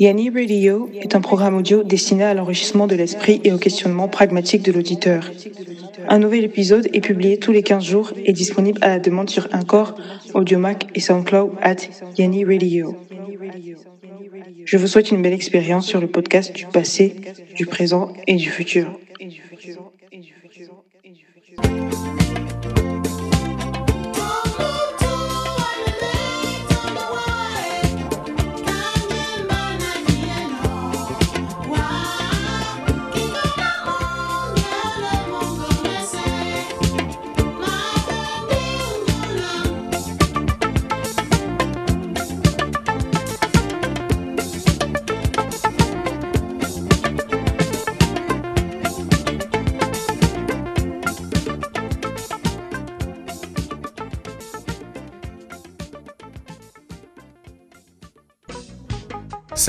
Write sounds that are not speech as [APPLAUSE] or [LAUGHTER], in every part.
Yanni Radio est un programme audio destiné à l'enrichissement de l'esprit et au questionnement pragmatique de l'auditeur. Un nouvel épisode est publié tous les 15 jours et disponible à la demande sur Encore, Audiomac et SoundCloud at Yanni Radio. Je vous souhaite une belle expérience sur le podcast du passé, du présent et du futur.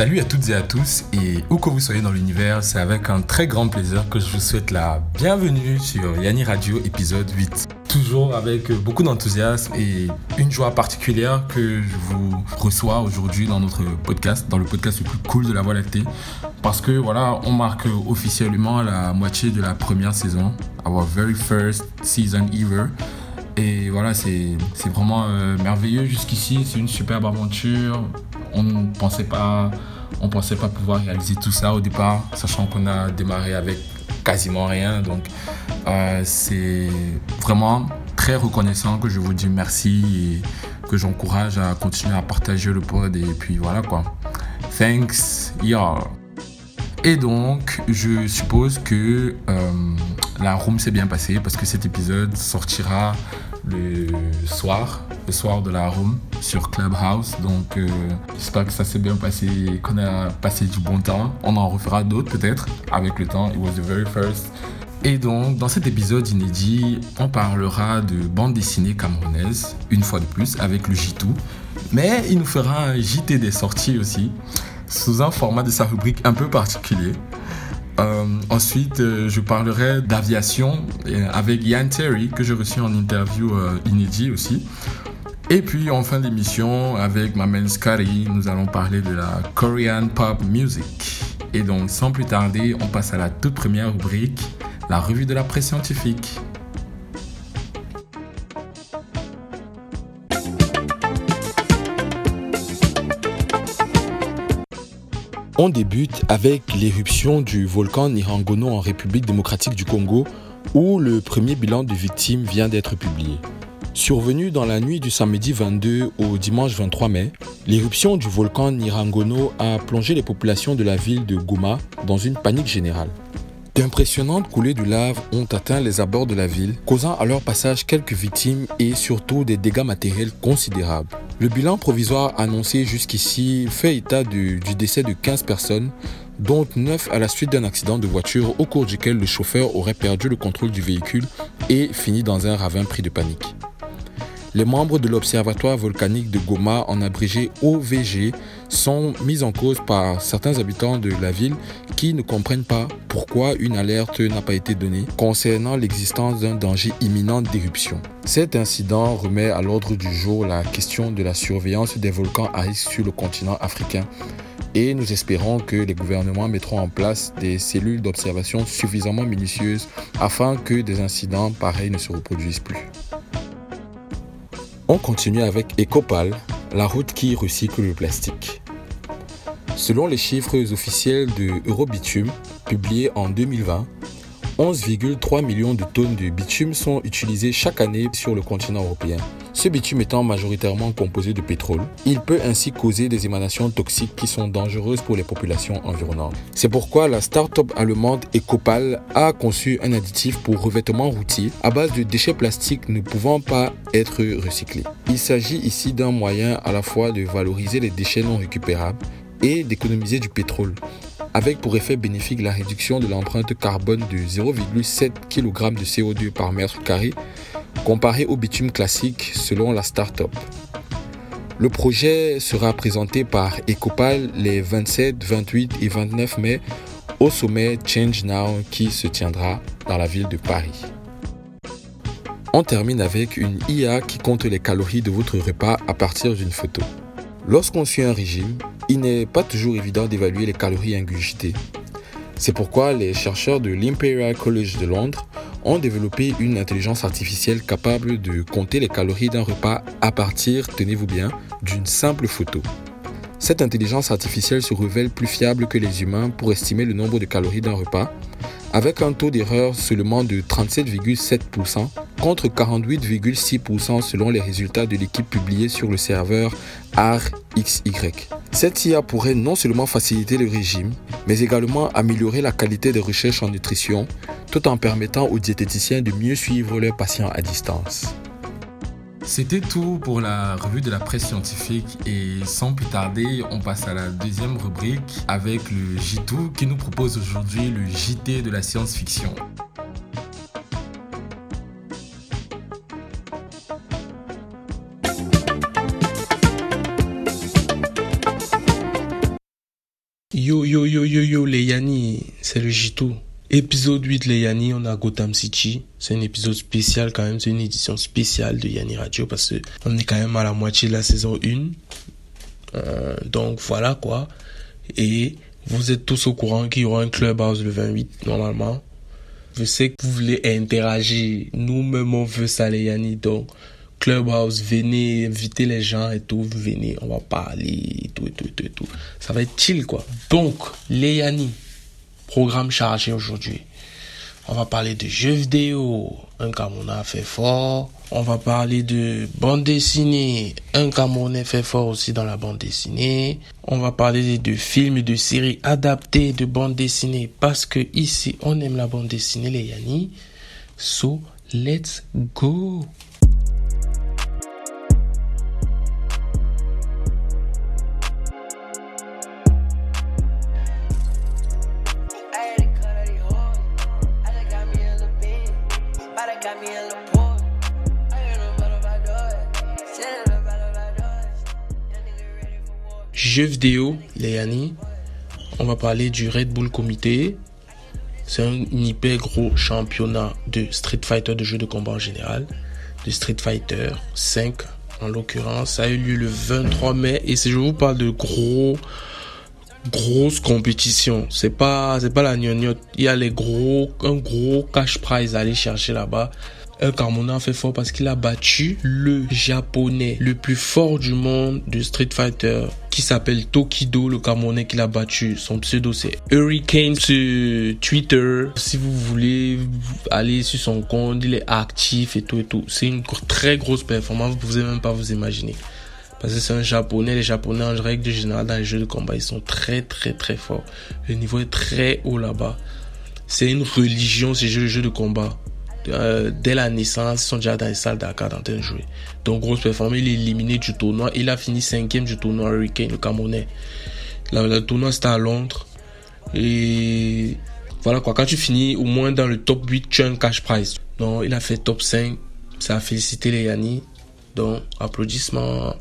Salut à toutes et à tous et où que vous soyez dans l'univers, c'est avec un très grand plaisir que je vous souhaite la bienvenue sur Yanni Radio épisode 8. Toujours avec beaucoup d'enthousiasme et une joie particulière que je vous reçois aujourd'hui dans notre podcast, dans le podcast le plus cool de la Voie lactée. Parce que voilà, on marque officiellement la moitié de la première saison, our very first season ever. Et voilà, c'est vraiment euh, merveilleux jusqu'ici, c'est une superbe aventure on ne pensait pas, pouvoir réaliser tout ça au départ, sachant qu'on a démarré avec quasiment rien. Donc, euh, c'est vraiment très reconnaissant que je vous dis merci et que j'encourage à continuer à partager le pod. Et puis voilà quoi. Thanks, y'all. Et donc, je suppose que euh, la room s'est bien passée parce que cet épisode sortira le soir, soir de la room sur Clubhouse. Donc euh, j'espère que ça s'est bien passé qu'on a passé du bon temps. On en refera d'autres peut-être avec le temps. It was the very first. Et donc, dans cet épisode inédit, on parlera de bande dessinée camerounaise, une fois de plus, avec le J2. Mais il nous fera un JT des sorties aussi, sous un format de sa rubrique un peu particulier. Euh, ensuite, euh, je parlerai d'aviation avec Yann Terry, que j'ai reçu en interview inédit aussi. Et puis en fin d'émission, avec Mamel Skari, nous allons parler de la Korean Pop Music. Et donc, sans plus tarder, on passe à la toute première rubrique, la revue de la presse scientifique. On débute avec l'éruption du volcan Nirangono en République démocratique du Congo, où le premier bilan de victimes vient d'être publié. Survenu dans la nuit du samedi 22 au dimanche 23 mai, l'éruption du volcan Nirangono a plongé les populations de la ville de Goma dans une panique générale. D'impressionnantes coulées de lave ont atteint les abords de la ville, causant à leur passage quelques victimes et surtout des dégâts matériels considérables. Le bilan provisoire annoncé jusqu'ici fait état du, décès de 15 personnes, dont 9 à la suite d'un accident de voiture au cours duquel le chauffeur aurait perdu le contrôle du véhicule et fini dans un ravin pris de panique. Les membres de l'Observatoire volcanique de Goma, en abrégé OVG, sont mis en cause par certains habitants de la ville qui ne comprennent pas pourquoi une alerte n'a pas été donnée concernant l'existence d'un danger imminent d'éruption. Cet incident remet à l'ordre du jour la question de la surveillance des volcans à risque sur le continent africain et nous espérons que les gouvernements mettront en place des cellules d'observation suffisamment minutieuses afin que des incidents pareils ne se reproduisent plus. On continue avec Ecopal, la route qui recycle le plastique. Selon les chiffres officiels de Eurobitume, publiés en 2020, 11,3 millions de tonnes de bitume sont utilisées chaque année sur le continent européen. Ce bitume étant majoritairement composé de pétrole, il peut ainsi causer des émanations toxiques qui sont dangereuses pour les populations environnantes. C'est pourquoi la start-up allemande Ecopal a conçu un additif pour revêtement routier à base de déchets plastiques ne pouvant pas être recyclés. Il s'agit ici d'un moyen à la fois de valoriser les déchets non récupérables et d'économiser du pétrole, avec pour effet bénéfique la réduction de l'empreinte carbone de 0,7 kg de CO2 par mètre carré comparé au bitume classique selon la start-up. Le projet sera présenté par Ecopal les 27, 28 et 29 mai au sommet Change Now qui se tiendra dans la ville de Paris. On termine avec une IA qui compte les calories de votre repas à partir d'une photo. Lorsqu'on suit un régime, il n'est pas toujours évident d'évaluer les calories ingurgitées. C'est pourquoi les chercheurs de l'Imperial College de Londres ont développé une intelligence artificielle capable de compter les calories d'un repas à partir, tenez-vous bien, d'une simple photo. Cette intelligence artificielle se révèle plus fiable que les humains pour estimer le nombre de calories d'un repas, avec un taux d'erreur seulement de 37,7% contre 48,6% selon les résultats de l'équipe publiée sur le serveur RXY. Cette IA pourrait non seulement faciliter le régime, mais également améliorer la qualité des recherches en nutrition, tout en permettant aux diététiciens de mieux suivre leurs patients à distance. C'était tout pour la revue de la presse scientifique et sans plus tarder, on passe à la deuxième rubrique avec le J2 qui nous propose aujourd'hui le JT de la science-fiction. C'est le J2. Épisode 8 les Yanni, on a Gotham City. C'est un épisode spécial quand même, c'est une édition spéciale de Yanni Radio parce que on est quand même à la moitié de la saison 1. Euh, donc voilà quoi. Et vous êtes tous au courant qu'il y aura un clubhouse le 28 normalement. Je sais que vous voulez interagir. Nous-mêmes on veut ça les Yanni. Donc Clubhouse, venez, invitez les gens et tout, venez, on va parler et tout, et tout, et tout, tout. Ça va être chill, quoi. Donc, Léani, programme chargé aujourd'hui. On va parler de jeux vidéo, un Camerounais fait fort. On va parler de bande dessinée, un Camerounais fait fort aussi dans la bande dessinée. On va parler de films et de séries adaptées de bande dessinée parce que ici, on aime la bande dessinée, les Yanni. So, let's go! Jeux vidéo, Léani, on va parler du Red Bull Comité. C'est un hyper gros championnat de Street Fighter, de jeux de combat en général, de Street Fighter 5 en l'occurrence. Ça a eu lieu le 23 mai et si je vous parle de gros grosse compétition. C'est pas c'est pas la gnognotte. Il y a les gros un gros cash prize à aller chercher là-bas un Carmona fait fort parce qu'il a battu le japonais le plus fort du monde de Street Fighter qui s'appelle Tokido, le Camerounais qu'il a battu. Son pseudo c'est Hurricane sur Twitter. Si vous voulez aller sur son compte, il est actif et tout et tout. C'est une très grosse performance, vous pouvez même pas vous imaginer. Parce que c'est un japonais, les japonais en règle générale dans les jeux de combat, ils sont très très très forts. Le niveau est très haut là-bas. C'est une religion ces jeux de combat. Euh, dès la naissance, ils sont déjà dans les salles d'arcade en train de jouer. Donc, grosse performance, il est éliminé du tournoi. Il a fini cinquième du tournoi Hurricane, le Camerounais. Le, tournoi, c'était à Londres. Et voilà quoi, quand tu finis au moins dans le top 8, tu as un cash prize. Donc, il a fait top 5. Ça a félicité les Yanni. Donc, applaudissements.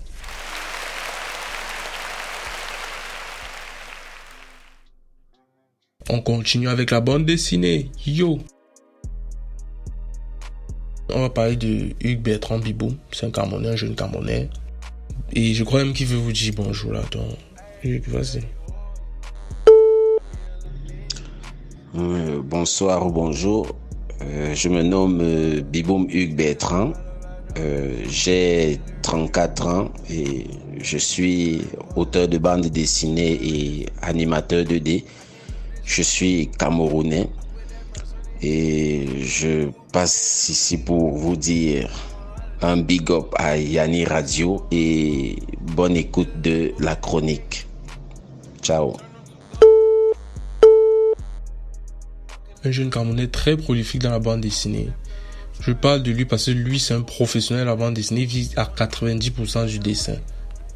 On continue avec la bande dessinée. Yo! On va parler de Hugues Bertrand Bibou. C'est un Camerounais, un jeune Camerounais. Et je crois même qu'il veut vous dire bonjour là. Donc, Hugues, vas-y. Euh, bonsoir ou bonjour. Euh, je me nomme euh, Biboum Hugues Bertrand. J'ai 34 ans et je suis auteur de bande dessinée et animateur 2D. Je suis camerounais. Et je passe ici pour vous dire un big up à Yanni Radio et bonne écoute de la chronique. Ciao. Un jeune Camerounais très prolifique dans la bande dessinée. Je parle de lui parce que lui, c'est un professionnel de la bande dessinée. Vit à 90% du dessin.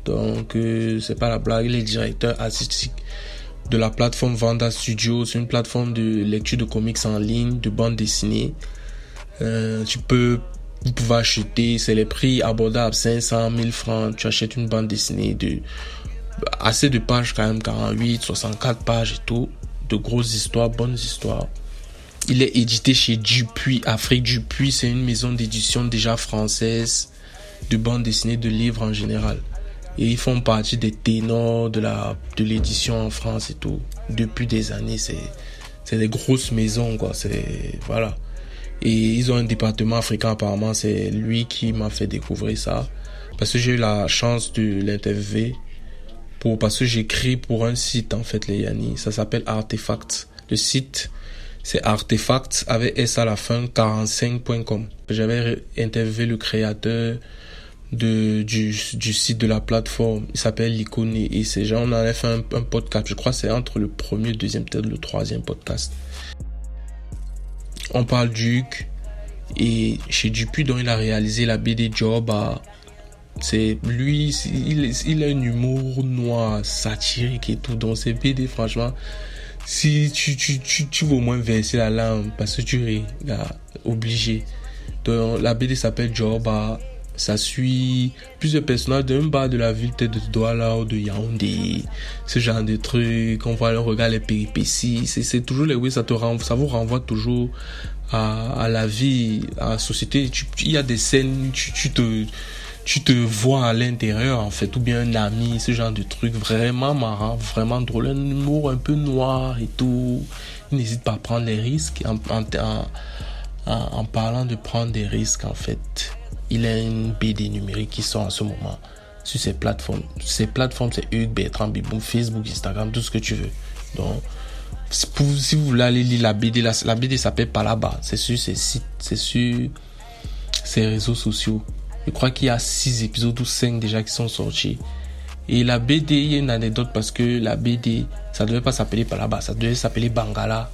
Donc, euh, c'est pas la blague. Il est directeur artistique de la plateforme Vanda Studio. C'est une plateforme de lecture de comics en ligne, de bande dessinée. Euh, tu peux, vous pouvez acheter, c'est les prix abordables, 500 000 francs. Tu achètes une bande dessinée de assez de pages quand même, 48, 64 pages et tout. De grosses histoires, bonnes histoires. Il est édité chez Dupuis, Afrique Dupuis. C'est une maison d'édition déjà française de bande dessinée, de livres en général. Et ils font partie des ténors de la de l'édition en France et tout. Depuis des années, c'est c'est des grosses maisons quoi. C'est voilà. Et ils ont un département africain apparemment. C'est lui qui m'a fait découvrir ça parce que j'ai eu la chance de l'interviewer pour parce que j'écris pour un site en fait les Yanni. Ça s'appelle Artefacts. Le site c'est Artefacts avec S à la fin 45.com. J'avais interviewé le créateur du, du site de la plateforme. Il s'appelle l'icône et ces gens, on avait fait un, podcast. Je crois c'est entre le premier, le deuxième, peut-être le troisième podcast. On parle Duc et chez Dupuis dont il a réalisé la BD Job à c'est lui il, il a un humour noir satirique et tout dans ses BD franchement si tu, tu, tu, tu veux au moins verser la langue parce que tu es obligé. Donc, la BD s'appelle Joba. Ça suit plusieurs personnages d'un bas de la ville, peut-être de Douala ou de Yaoundé. Ce genre de trucs. On voit le regard, les péripéties. C'est toujours les oui, ça te renvoie, ça vous renvoie toujours à, à la vie, à la société. Il y a des scènes, tu, tu te, tu te vois à l'intérieur en fait, ou bien un ami, ce genre de truc vraiment marrant, vraiment drôle, un humour un peu noir et tout. N'hésite pas à prendre les risques en, en, en, parlant de prendre des risques en fait. Il a une BD numérique qui sort en ce moment sur ses plateformes. Ces plateformes, c'est Hugues, Bertrand, Biboum, Facebook, Instagram, tout ce que tu veux. Donc, si vous voulez aller lire la BD, la, BD s'appelle Palaba. C'est sur ses sites, c'est sur ses réseaux sociaux. Je crois qu'il y a 6 épisodes ou 5 déjà qui sont sortis. Et la BD, il y a une anecdote parce que la BD, ça ne devait pas s'appeler Palaba, ça devait s'appeler Bangala.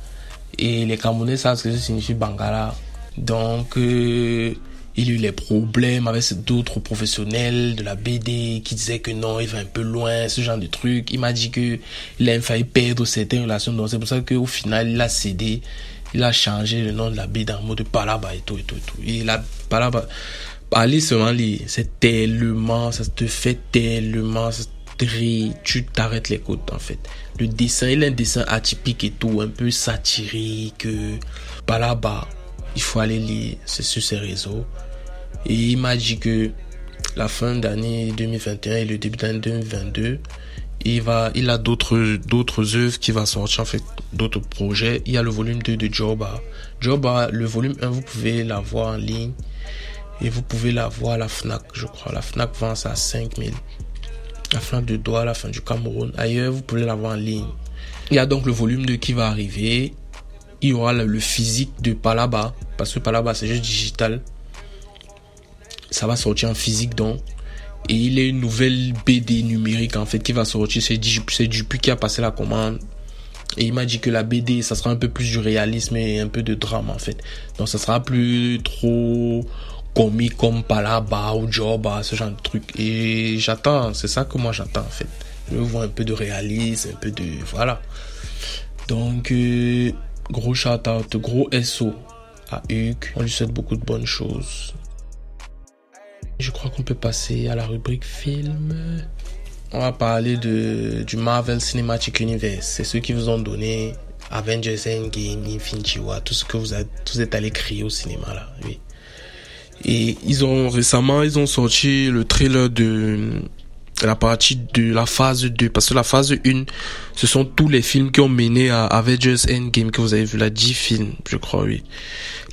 Et les Camerounais savent ce que ça signifie Bangala. Donc, euh, il y a eu les problèmes avec d'autres professionnels de la BD qui disaient que non, il va un peu loin, ce genre de truc. Il m'a dit que il a failli perdre certaines relations. Donc, c'est pour ça qu'au final, il a cédé. Il a changé le nom de la BD en mode Palaba et tout et tout et tout. Et la Palaba, Allez seulement c'est tellement, ça te fait tellement, tu t'arrêtes les côtes en fait. Le dessin, il a un dessin atypique et tout, un peu satirique. Pas là-bas, il faut aller lire, c'est sur ses réseaux. Et il m'a dit que la fin d'année 2021 et le début d'année 2022, il va, il a d'autres, d'autres œuvres qui vont sortir, en fait, d'autres projets. Il y a le volume 2 de Joba. Joba, le volume 1, vous pouvez l'avoir en ligne. Et vous pouvez la voir à la FNAC, je crois. La FNAC vend ça à 5000. La FNAC de Douala, la fin du Cameroun. Ailleurs, vous pouvez la voir en ligne. Il y a donc le volume 2 qui va arriver. Il y aura le physique de Palaba. Parce que Palaba, c'est juste digital. Ça va sortir en physique donc. Et il a une nouvelle BD numérique en fait qui va sortir. C'est Dupuis qui a passé la commande. Et il m'a dit que la BD, ça sera un peu plus du réalisme et un peu de drame en fait. Donc ça sera plus trop commis comme Palaba ou Job, ce genre de truc. Et j'attends, c'est ça que moi j'attends en fait. Je vois un peu de réalisme, un peu de. Voilà. Donc, euh, gros shout out, gros SO à Hugues. On lui souhaite beaucoup de bonnes choses. Je crois qu'on peut passer à la rubrique film. On va parler de, du Marvel Cinematic Universe. C'est ceux qui vous ont donné Avengers Endgame, Infinity War, tout ce que vous, êtes, allé crier au cinéma là. Et ils ont récemment, ils ont sorti le trailer de la partie de la phase 2. Parce que la phase 1, ce sont tous les films qui ont mené à Avengers Endgame que vous avez vu là, 10 films, je crois, oui.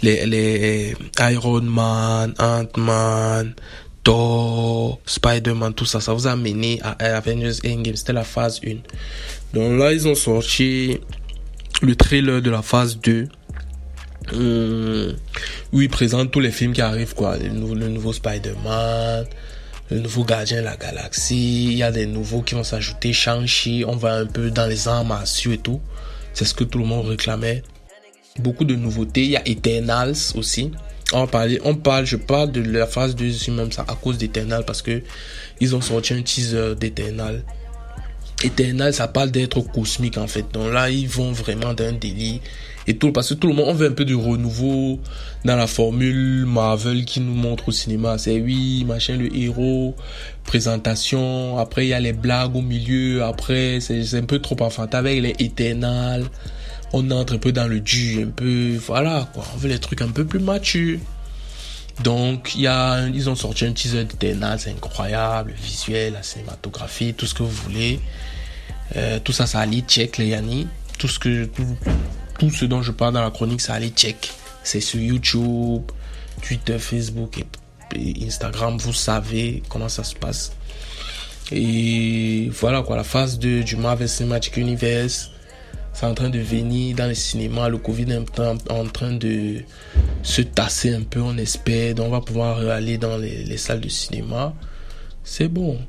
Les, les Iron Man, Ant-Man, Thor, Spider-Man, tout ça, ça vous a mené à Avengers Endgame. C'était la phase 1. Donc là, ils ont sorti le trailer de la phase 2 euh, où il présente tous les films qui arrivent, quoi. Le, nouveau, le nouveau Spider-Man, le nouveau Gardien de la Galaxie, il y a des nouveaux qui vont s'ajouter, Shang-Chi, on va un peu dans les arts martiaux et tout. C'est ce que tout le monde réclamait. Beaucoup de nouveautés, il y a Eternals aussi. On parle, on parle, je parle de la phase 2 même ça à cause d'Eternal parce que ils ont sorti un teaser d'Eternal. Eternal, ça parle d'être cosmique en fait. Donc là, ils vont vraiment d'un délit et tout parce que tout le monde on veut un peu de renouveau dans la formule Marvel qui nous montre au cinéma c'est oui machin le héros présentation après il y a les blagues au milieu après c'est un peu trop enfantin avec les éternels on entre un peu dans le dur un peu voilà quoi on veut les trucs un peu plus matures Donc, y a, ils ont sorti un teaser d'Eternal, c'est incroyable, le visuel, la cinématographie, tout ce que vous voulez. Euh, tout ça, ça allait check, les Yanni. Tout ce que, ce dont je parle dans la chronique, ça allait check. C'est sur YouTube, Twitter, Facebook et, Instagram. Vous savez comment ça se passe. Et voilà quoi, la phase 2 du Marvel Cinematic Universe c'est en train de venir dans les cinémas. Le Covid est en train de se tasser un peu, on espère. Donc on va pouvoir aller dans les, salles de cinéma. C'est bon.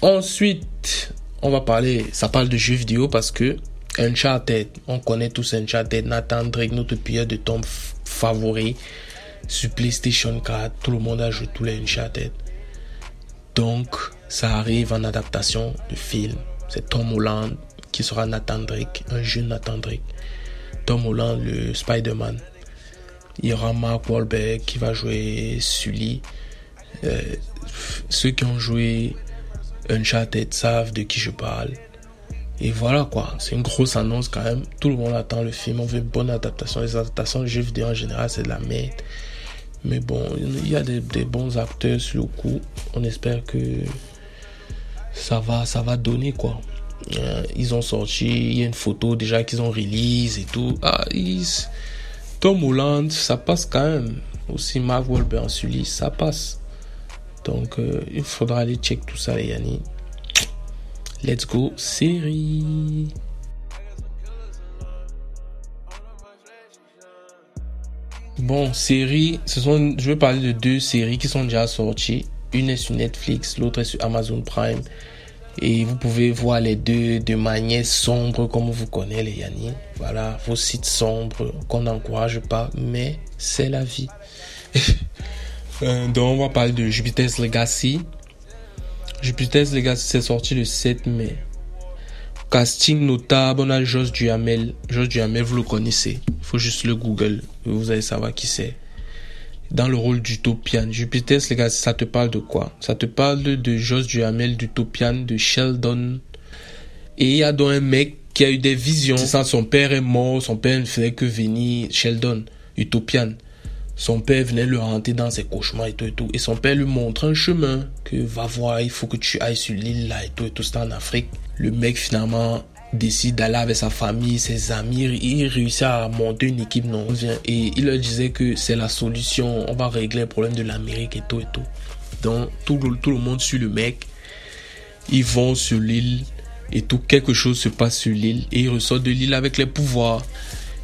Ensuite, on va parler, ça parle de jeux vidéo parce que Uncharted, on connaît tous Uncharted, Nathan Drake, notre pire de tombes favori sur PlayStation 4. Tout le monde a joué tous les Uncharted. Donc, ça arrive en adaptation de film. C'est Tom Holland qui sera Nathan Drake, un jeune Nathan Drake. Tom Holland, le Spider-Man. Il y aura Mark Wahlberg qui va jouer Sully. Euh, ceux qui ont joué Uncharted savent de qui je parle. Et voilà quoi, c'est une grosse annonce quand même. Tout le monde attend le film, on veut une bonne adaptation. Les adaptations de jeux vidéo en général, c'est de la merde. Mais bon, il y a des, bons acteurs sur le coup. On espère que ça va, donner quoi. Euh, ils ont sorti, il y a une photo déjà qu'ils ont release et tout. Ah, Tom Holland, ça passe quand même. Aussi Mark Wahlberg Sully, ça passe. Donc euh, il faudra aller check tout ça, Yanni. Let's go, série. Bon, série, ce sont, je vais parler de deux séries qui sont déjà sorties. Une est sur Netflix, l'autre est sur Amazon Prime. Et vous pouvez voir les deux de manière sombre comme vous connaissez les Yanni. Voilà, vos sites sombres qu'on n'encourage pas, mais c'est la vie. [LAUGHS] Euh, donc on va parler de Jupiter's Legacy. Jupiter's Legacy c'est sorti le 7 mai. Casting notable, on a Josh Duhamel. Josh Duhamel, vous le connaissez. Il faut juste le Google. Vous allez savoir qui c'est. Dans le rôle d'Utopian. Jupiter's les gars, ça te parle de quoi? Ça te parle de Josh Duhamel, d'Utopian, de Sheldon. Et il y a donc un mec qui a eu des visions. C'est ça, son père est mort, son père ne faisait que venir. Sheldon, Utopian. Son père venait le hanter dans ses cauchemars et tout et tout. Et son père lui montre un chemin que va voir, il faut que tu ailles sur l'île là et tout et tout. C'est en Afrique. Le mec finalement décide d'aller avec sa famille, ses amis. Il réussit à monter une équipe non et il leur disait que c'est la solution. On va régler le problème de l'Amérique et tout et tout. Donc tout le, tout le monde suit le mec. Ils vont sur l'île et tout quelque chose se passe sur l'île et ils ressortent de l'île avec les pouvoirs.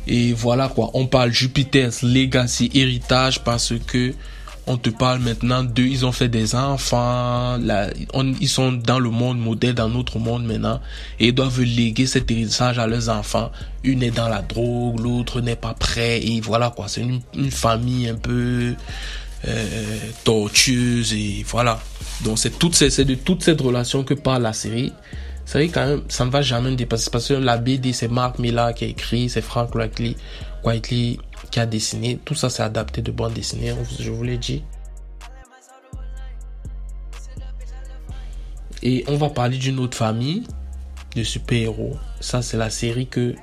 Et voilà quoi, on parle Jupiter's Legacy héritage parce que on te parle maintenant d'eux, ils ont fait des enfants, ils sont dans le monde modèle, dans notre monde maintenant, et ils doivent léguer cet héritage à leurs enfants. Une est dans la drogue, l'autre n'est pas prêt, et voilà quoi, c'est une, famille un peu euh, tortueuse, et voilà. Donc c'est de toute cette relation que parle la série. C'est vrai quand même, ça ne va jamais dépasser parce que la BD, c'est Mark Miller qui a écrit, c'est Frank Whiteley, qui a dessiné. Tout ça, c'est adapté de bande dessinée, je vous l'ai dit. Et on va parler d'une autre famille de super-héros. Ça, c'est la série que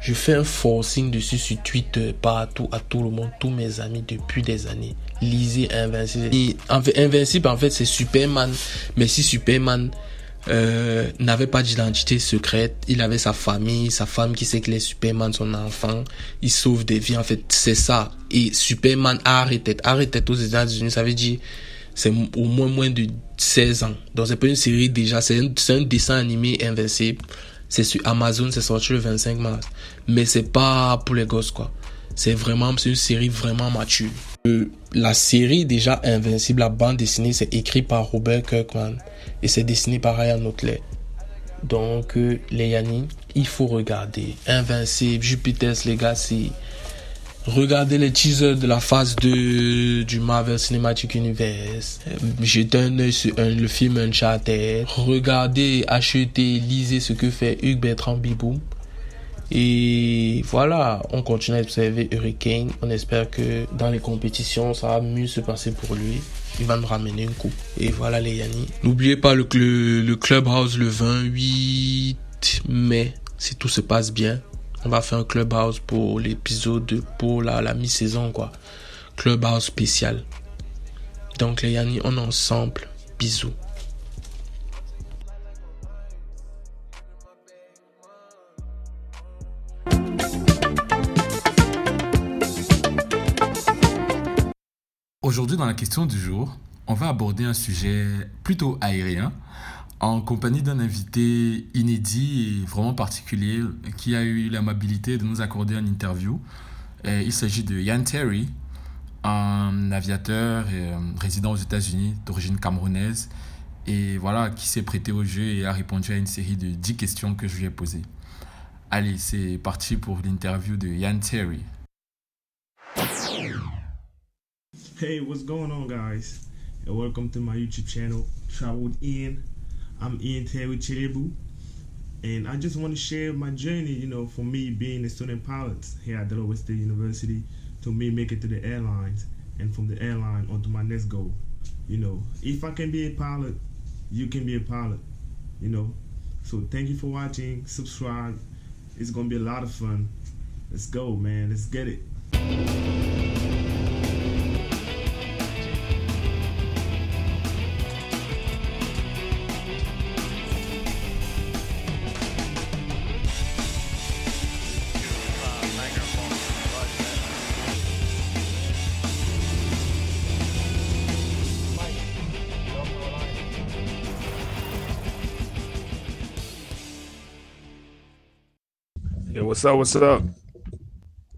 je fais un forcing dessus sur Twitter partout à tout le monde, tous mes amis depuis des années. Lisez Invincible. Invincible, en fait, c'est Superman. Mais si Superman euh, n'avait pas d'identité secrète. Il avait sa famille, sa femme qui sait qu'il est Superman, son enfant. Il sauve des vies. En fait, c'est ça. Et Superman arrêtait. Arrêtait aux États-Unis, ça veut dire c'est au moins moins de 16 ans. Donc c'est pas une série déjà, c'est un, un, dessin animé invincible. C'est sur Amazon, c'est sorti le 25 mars. Mais c'est pas pour les gosses quoi. C'est vraiment, c'est une série vraiment mature. La série déjà Invincible, la bande dessinée, c'est écrit par Robert Kirkman et c'est dessiné par Ryan Otley. Donc, euh, les il faut regarder Invincible, Jupiter's Legacy. Regardez les teasers de la phase 2 du Marvel Cinematic Universe. Jetez un œil sur le film Uncharted. Regardez, achetez, lisez ce que fait Hugues Bertrand Biboum. Et voilà, on continue à observer Hurricane. On espère que dans les compétitions, ça va mieux se passer pour lui. Il va nous ramener une coupe. Et voilà les Yanni. N'oubliez pas le, le, le Clubhouse le 28 mai, si tout se passe bien. On va faire un clubhouse pour l'épisode pour la, la mi-saison, quoi. Clubhouse spécial. Donc, les Yanni, on est ensemble. Bisous. Aujourd'hui, dans la question du jour, on va aborder un sujet plutôt aérien en compagnie d'un invité inédit et vraiment particulier qui a eu l'amabilité de nous accorder une interview. il s'agit de Yann Terry, un aviateur et, euh, résident aux États-Unis d'origine camerounaise et voilà qui s'est prêté au jeu et a répondu à une série de 10 questions que je lui ai posées. Allez, c'est parti pour l'interview de Yann Terry. Hey, what's going on, guys? And welcome to my YouTube channel, Travel with Ian. I'm Ian Terry Chirebu, and I just want to share my journey, you know, for me being a student pilot here at Delaware State University to me make it to the airlines and from the airline onto my next goal. You know, if I can be a pilot, you can be a pilot, you know. So thank you for watching, subscribe. It's to be a lot of fun. Let's go, man. Let's get it. What's up? What's up?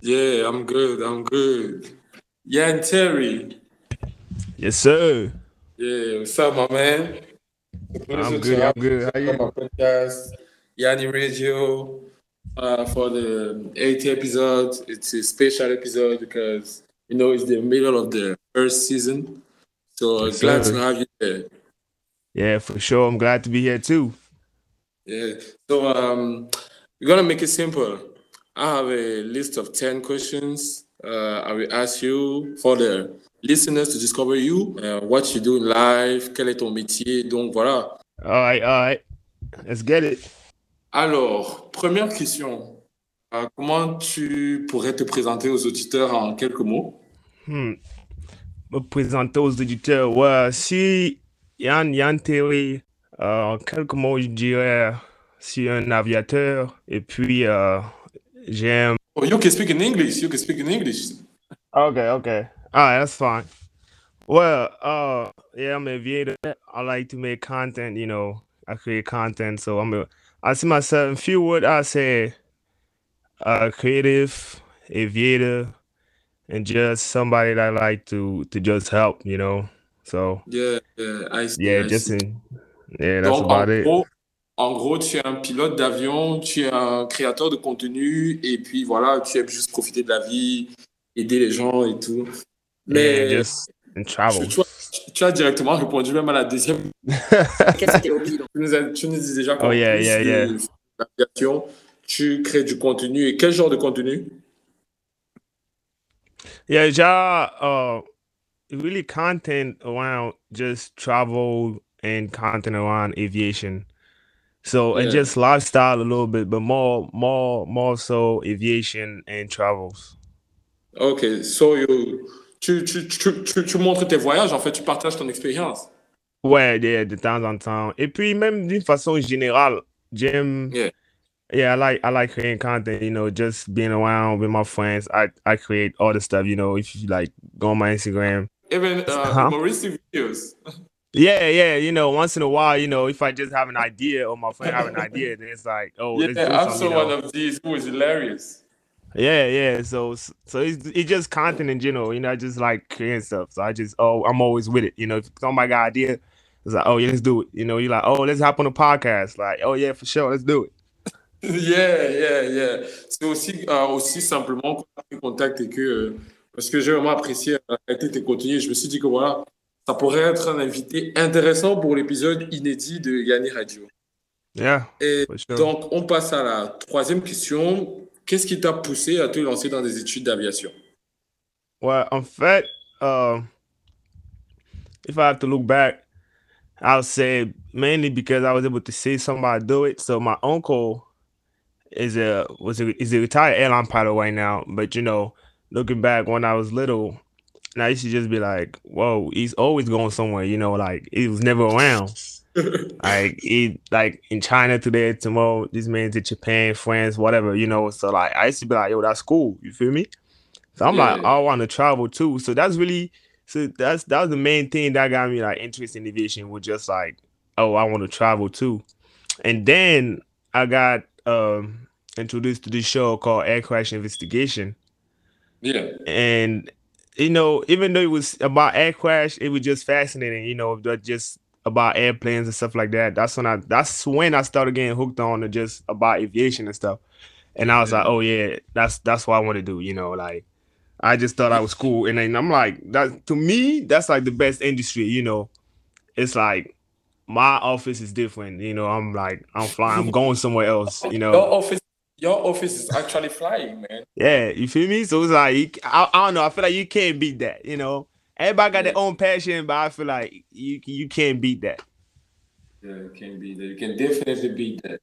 Yeah, I'm good. I'm good. Yan Terry. Yes, sir. Yeah, what's up, my man? I'm good. I'm good. How you? My podcast, Yanni Radio, uh, for the eighth episode. It's a special episode because you know it's the middle of the first season. So yes, glad sir. to have you there. Yeah, for sure. I'm glad to be here too. Yeah. So um, we're gonna make it simple. I have a list of 10 questions. Uh, I will ask you for the listeners to discover you, uh, what you do in life, quel est ton métier. Donc voilà. All right, all right. Let's get it. Alors, première question. Uh, comment tu pourrais te présenter aux auditeurs en quelques mots? Hmm. Me présenter aux auditeurs. Ouais, si Yann, Yann Terry, euh, en quelques mots, je dirais, si un aviateur et puis Jam. Oh, you can speak in English. You can speak in English. Okay, okay. All right, that's fine. Well, uh, yeah, I'm a aviator. I like to make content. You know, I create content, so I'm a. I see myself in few words. I say, uh, creative, aviator, and just somebody that I like to to just help. You know, so yeah, yeah, I see, yeah, I just see. in yeah, that's Donc, about it. Gros, En gros, tu es un pilote d'avion, tu es un créateur de contenu, et puis voilà, tu aimes juste profiter de la vie, aider les gens et tout. Mais yeah, in travel. Tu, tu, tu, as directement répondu même à la deuxième. [LAUGHS] tu, nous as, tu nous dis déjà oh, yeah, yeah, yeah. l'aviation, tu crées du contenu. Et quel genre de contenu? Yeah, yeah, uh, really content around just travel and content around aviation. So yeah. and just lifestyle a little bit, but more more more so aviation and travels. Ok, so you, tu, tu, tu, tu, tu montres tes voyages, en fait, tu partages ton expérience. Ouais, yeah, de temps en temps. Et puis même d'une façon générale, j'aime. Yeah. Yeah, I like I like creating content. You know, just being around with my friends. I I create all the stuff. You know, if you like go on my Instagram. Even uh, huh? humoristic videos. [LAUGHS] Yeah, yeah. You know, once in a while, you know, if I just have an idea or my friend have an idea, then it's like, oh, yeah, I'm so one of these who is hilarious. Yeah, yeah. So, so it's, it's just content in general. You know, I just like creating stuff. So I just, oh, I'm always with it. You know, if somebody got an idea, it's like, oh yeah, let's do it. You know, you're like, oh, let's hop on a podcast. Like, oh yeah, for sure, let's do it. [LAUGHS] yeah, yeah, yeah. C'est aussi, euh, aussi simplement qu'on a pris contact et que, euh, parce que j'ai vraiment apprécié euh, tes contenus, je me suis dit que voilà, ça pourrait être un invité intéressant pour l'épisode inédit de Yanni Radio. Yeah, Et sure. donc, on passe à la troisième question. Qu'est-ce qui t'a poussé à te lancer dans des études d'aviation? Well, en fait, uh, if I have to look back, I'll say mainly because I was able to see somebody do it. So my uncle, is a was a is a retired airline pilot right now. But you know, looking back when I was little, and I used to just be like, "Whoa, he's always going somewhere." You know, like he was never around. [LAUGHS] like he like in China today, tomorrow, this man's in Japan, France, whatever. You know, so like I used to be like, "Yo, that's cool." You feel me? So I'm like, I want to travel too. So that's really so that's that was the main thing that got me like interested in aviation was just like, oh, I want to travel too. And then I got um introduced to this show called Air Crash Investigation. Yeah. And you know, even though it was about air crash, it was just fascinating, you know, just about airplanes and stuff like that. That's when I that's when I started getting hooked on to just about aviation and stuff. And I was like, oh yeah, that's that's what I want to do, you know, like I just thought I was cool. And then I'm like, that to me, that's like the best industry, you know. It's like my office is different, you know. I'm like, I'm flying, I'm [LAUGHS] going somewhere else, you Your know. office, your office is actually flying, man. Yeah, you feel me? So it's like I, I don't know. I feel like you can't beat that. You know, everybody got their own passion, but I feel like you you can't beat that. Yeah, you can beat that. You can definitely beat that.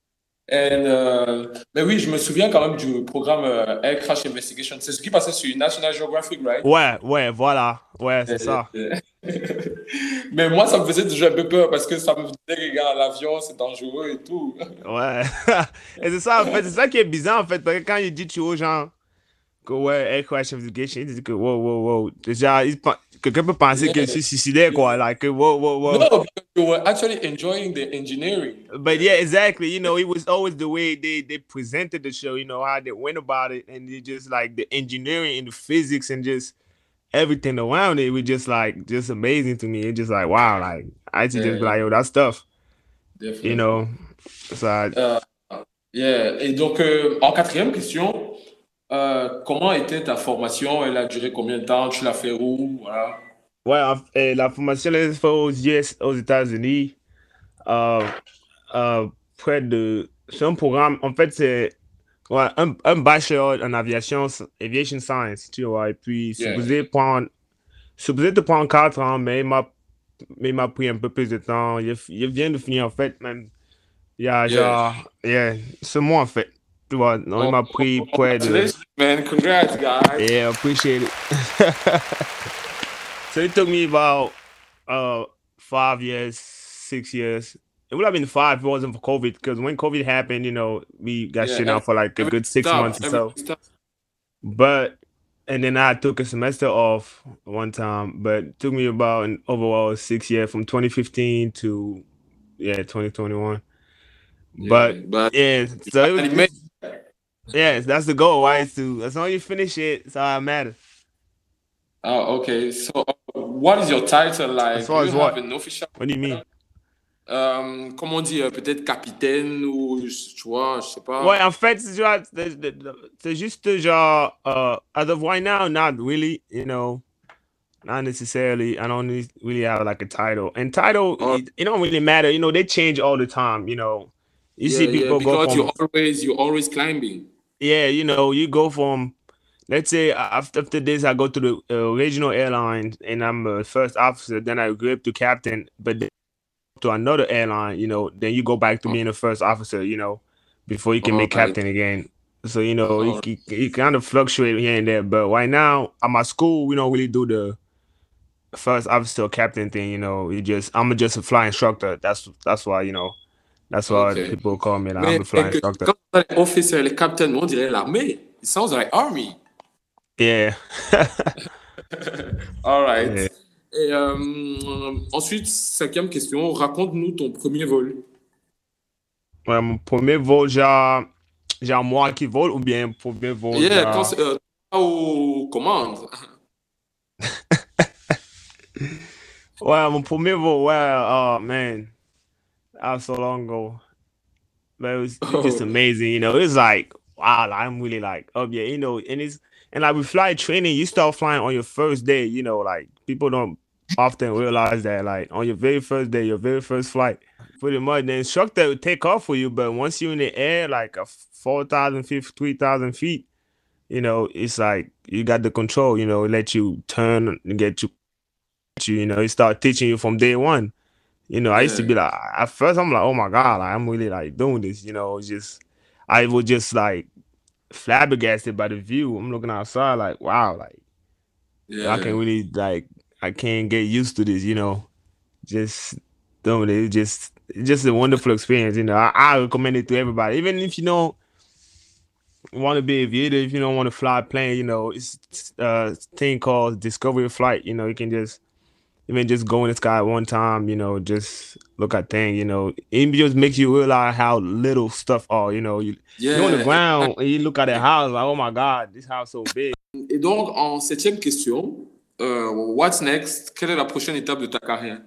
And, euh, mais oui, je me souviens quand même du programme euh, Air Crash Investigation. C'est ce qui passait sur National Geographic, right? Ouais, ouais, voilà, ouais, c'est ça. [LAUGHS] Mais moi, ça me faisait déjà un peu peur parce que ça me disait, regarde, l'avion, c'est dangereux et tout. [LAUGHS] Ouais. [LAUGHS] Et c'est ça, en fait, c'est ça qui est bizarre, en fait, parce que quand il dit tu aux gens que ouais, air crash investigation, il dit que wow, wow, wow. Déjà, il pen- peut penser Yeah. je suis suicidaire, quoi, like, wow, wow, wow. No, because you were actually enjoying the engineering. But yeah, exactly. You know, it was always the way they they presented the show. You know how they went about it, and it just like the engineering and the physics and just everything around it was just like just amazing to me. It's just like wow, like I to just be like, yo, that stuff. Definitely. You know, so I, Euh, yeah. Et donc, euh, en quatrième question, euh, comment était ta formation? Elle a duré combien de temps? Tu l'as fait où? Voilà. ouais, eh, la formation est faite aux US, aux États-Unis, euh, euh, près de, c'est un programme. En fait, c'est ouais, un, un bachelor en aviation, aviation science, tu vois. Et puis, Yeah. supposé prendre, supposé te prendre quatre ans, mais il m'a, mais il m'a pris un peu plus de temps. Il, il vient de finir, en fait, même. Il y a Yeah. genre, yeah, ce mois, en fait. Tu vois, non, il m'a pris près de. Congratulations, man. Congrats, guys. Yeah, appreciate it. [LAUGHS] so it took me about uh five years, six years. It would have been five if it wasn't for COVID. Because when COVID happened, you know, we got Yeah, shit out for like a good six Stop. months or so. But and then I took a semester off one time, but it took me about an overall six years from 2015 to yeah 2021. But Yeah, but yeah, so it was, Yeah, that's the goal, right? Is to as long as you finish it, it's all that matters. Oh, okay. So, uh, what is your title like? As far as you what? have an official? What do you mean? Um, comment on dit? Peut-être capitaine ou tu vois, je sais pas. Ouais, en fait, c'est genre, c'est- c'est- c'est juste genre, uh, as of right now, not really, you know, not necessarily. I don't really have like a title, and title, Oh. it, it don't really matter. You know, they change all the time. You know, you Yeah, see yeah, people go because you always you always climbing. yeah, you know, you go from, let's say after, after this, I go to the uh, regional airline and I'm a first officer, then I go up to captain, but then to another airline, you know, then you go back to being a first officer, you know, before you can make Alright. captain again. So, you know, Alright. you, you, you kind of fluctuate here and there. But right now, I'm at my school, we don't really do the first officer or captain thing, you know. You just, I'm just a fly instructor. That's that's why, you know, that's why Okay. people call me like, I'm a fly que- instructor. quand on est officer, les captains, on dirait l'armée. It sounds like army. Yeah. [LAUGHS] All right. Yeah. Et euh, ensuite, cinquième question, raconte-nous ton premier vol. Ouais, mon premier vol, genre, genre moi qui vole ou bien premier vol. Yeah, quand c'est euh, aux commandes. [LAUGHS] Ouais, mon premier vol, ouais, oh man, was so long ago. But it was just Oh. amazing, you know. It's like, wow, like, I'm really like, oh yeah, you know, and it's and like with flight training, you start flying on your first day, you know, like people don't often realize that, like on your very first day, your very first flight, pretty much the instructor will take off for you, but once you're in the air, like a 4,000 feet, 3,000 feet, you know, it's like you got the control, you know, let you turn and get you you, you know, he start teaching you from day one. You know, I used to be like, at first, I'm like, oh my God, like, I'm really like doing this, you know, it's just, I was just like flabbergasted by the view. I'm looking outside like, wow, like Yeah. I can't really like I can't get used to this, you know. Just doing it. It's just it's just a wonderful experience, you know. I, I recommend it to everybody. Even if you don't want to be a aviator, if you don't want to fly a plane, you know, it's a uh, thing called Discovery Flight. You know, you can just even just go in the sky one time, you know, just look at things, you know. It just makes you realize how little stuff are, you know. You, Yeah. you're on the ground and you look at the house like, oh my God, this house so big. Et donc, en septième question, euh, what's next? Quelle est la prochaine étape de ta carrière?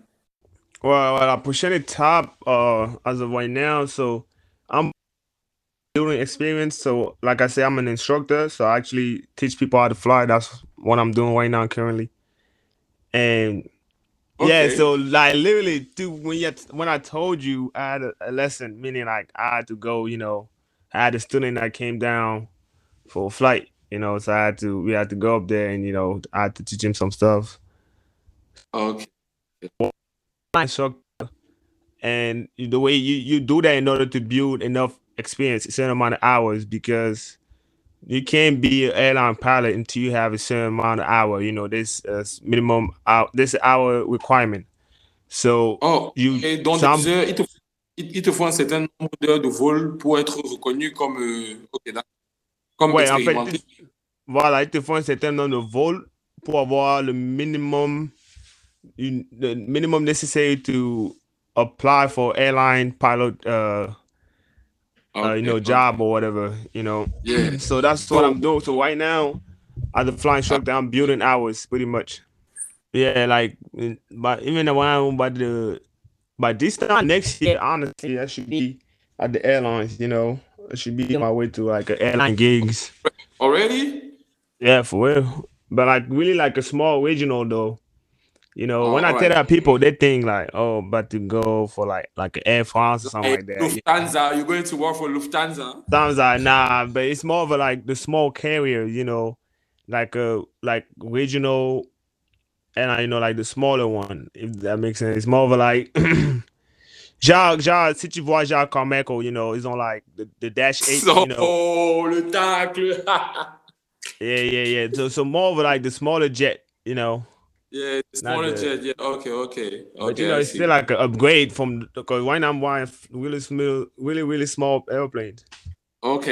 Well, pushing it top uh as of right now. So I'm doing experience. So like I say, I'm an instructor. So I actually teach people how to fly. That's what I'm doing right now currently. And yeah, so like literally, dude, when you when I told you I had a, a lesson, meaning like I had to go, you know, I had a student that came down for a flight, you know, so I had to we had to go up there and you know I had to teach him some stuff. Ok. instructor and the way you you do that in order to build enough experience a certain amount of hours because you can't be an airline pilot until you have a certain amount of hour you know this uh, minimum hour this hour requirement so Oh, you et donc, some- il, te, il, te faut un certain nombre d'heures de vol pour être reconnu comme, euh, ok, d'accord. comme ouais en fait voilà il te faut un certain nombre de vols pour avoir le minimum une- the minimum necessary to apply for airline pilot uh uh, you know, job or whatever, you know. Yeah. [CLEARS THROAT] So that's what I'm doing. So right now, as a flying instructor, I'm building hours pretty much. Yeah, like, but even around by the by this time next year, honestly, I should be at the airlines. You know, I should be on my way to like a airline gigs. Already? Yeah, for real. But like really like a small regional though. You know, when I tell that people, they think like, oh, about to go for like like Air France or something Hey, like that. Lufthansa, you're going to work for Lufthansa? Lufthansa, nah, but it's more of a like the small carrier, you know, like a like regional, and I you know like the smaller one, if that makes sense. It's more of a like, [CLEARS THROAT] genre, genre, si tu vois genre Carmeco, you know, it's on like the, the dash eight, So, you know, oh, [LAUGHS] le tacle. [LAUGHS] yeah, yeah, yeah. So so more of like the smaller jet, you know, yeah, smaller the- jet. Yeah, okay, okay. but Okay, you know I it's see. still like an upgrade from because now I'm buying really small, really really small airplanes. Ok.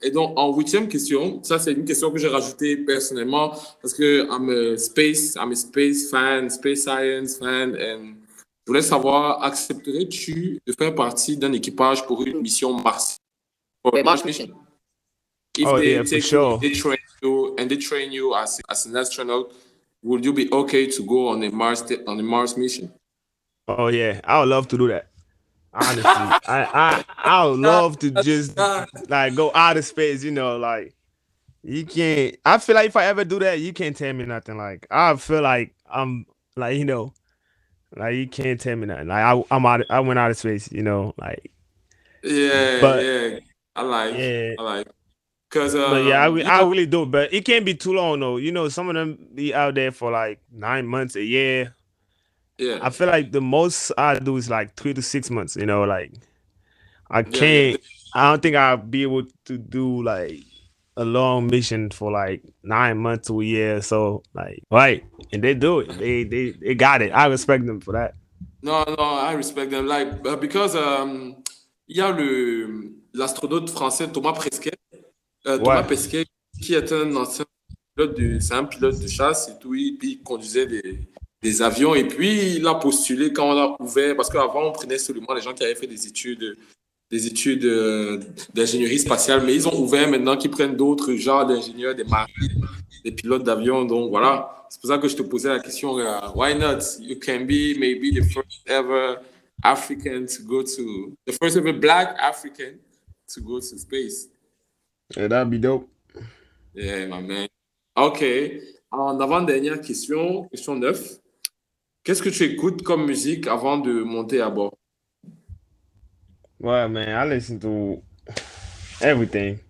Et donc, en huitième question, ça, c'est une question que j'ai rajoutée personnellement parce que I'm a space, I'm a space fan, space science fan, and je voulais savoir, accepterais-tu de faire partie d'un équipage pour une mission Mars? For a Mars mission? If Oh, they yeah, for take sure. you, they train you, and they train you as, as an astronaut, would you be okay to go on a Mars on a Mars mission? Oh yeah, I would love to do that. Honestly, I I I would [LAUGHS] love to just like go out of space. You know, like you can't. I feel like if I ever do that, you can't tell me nothing. Like I feel like I'm like you know, like you can't tell me nothing. Like I I'm out. I went out of space. You know, like Yeah, But- yeah, I like, yeah. I like, because uh, But yeah, I, re- I really do. But it can't be too long though. You know, some of them be out there for like nine months, a year. yeah. I feel like the most I do is like three to six months. You know, like I can't. I don't think I'll be able to do like a long mission for like nine months to a year. So like, right, and they do it. They they they got it. I respect them for that. No, no, I respect them. Like, uh, because um, il y a le l'astronaute français Thomas Pesquet, euh, Thomas Ouais. Pesquet, qui est un ancien pilote de, c'est un pilote de chasse et tout, il, puis il conduisait des, des avions et puis il a postulé quand on a ouvert, parce qu'avant on prenait seulement les gens qui avaient fait des études, des études euh, d'ingénierie spatiale, mais ils ont ouvert maintenant qu'ils prennent d'autres genres d'ingénieurs, des marines, des pilotes d'avion, donc voilà. C'est pour ça que je te posais la question, euh, why not? You can be maybe the first ever African to go to, the first ever black African to go to space. Yeah, that'd be dope. Yeah, my man. OK. En avant-dernière question, question 9. Qu'est-ce que tu écoutes comme musique avant de monter à bord? Well, man, I listen to everything.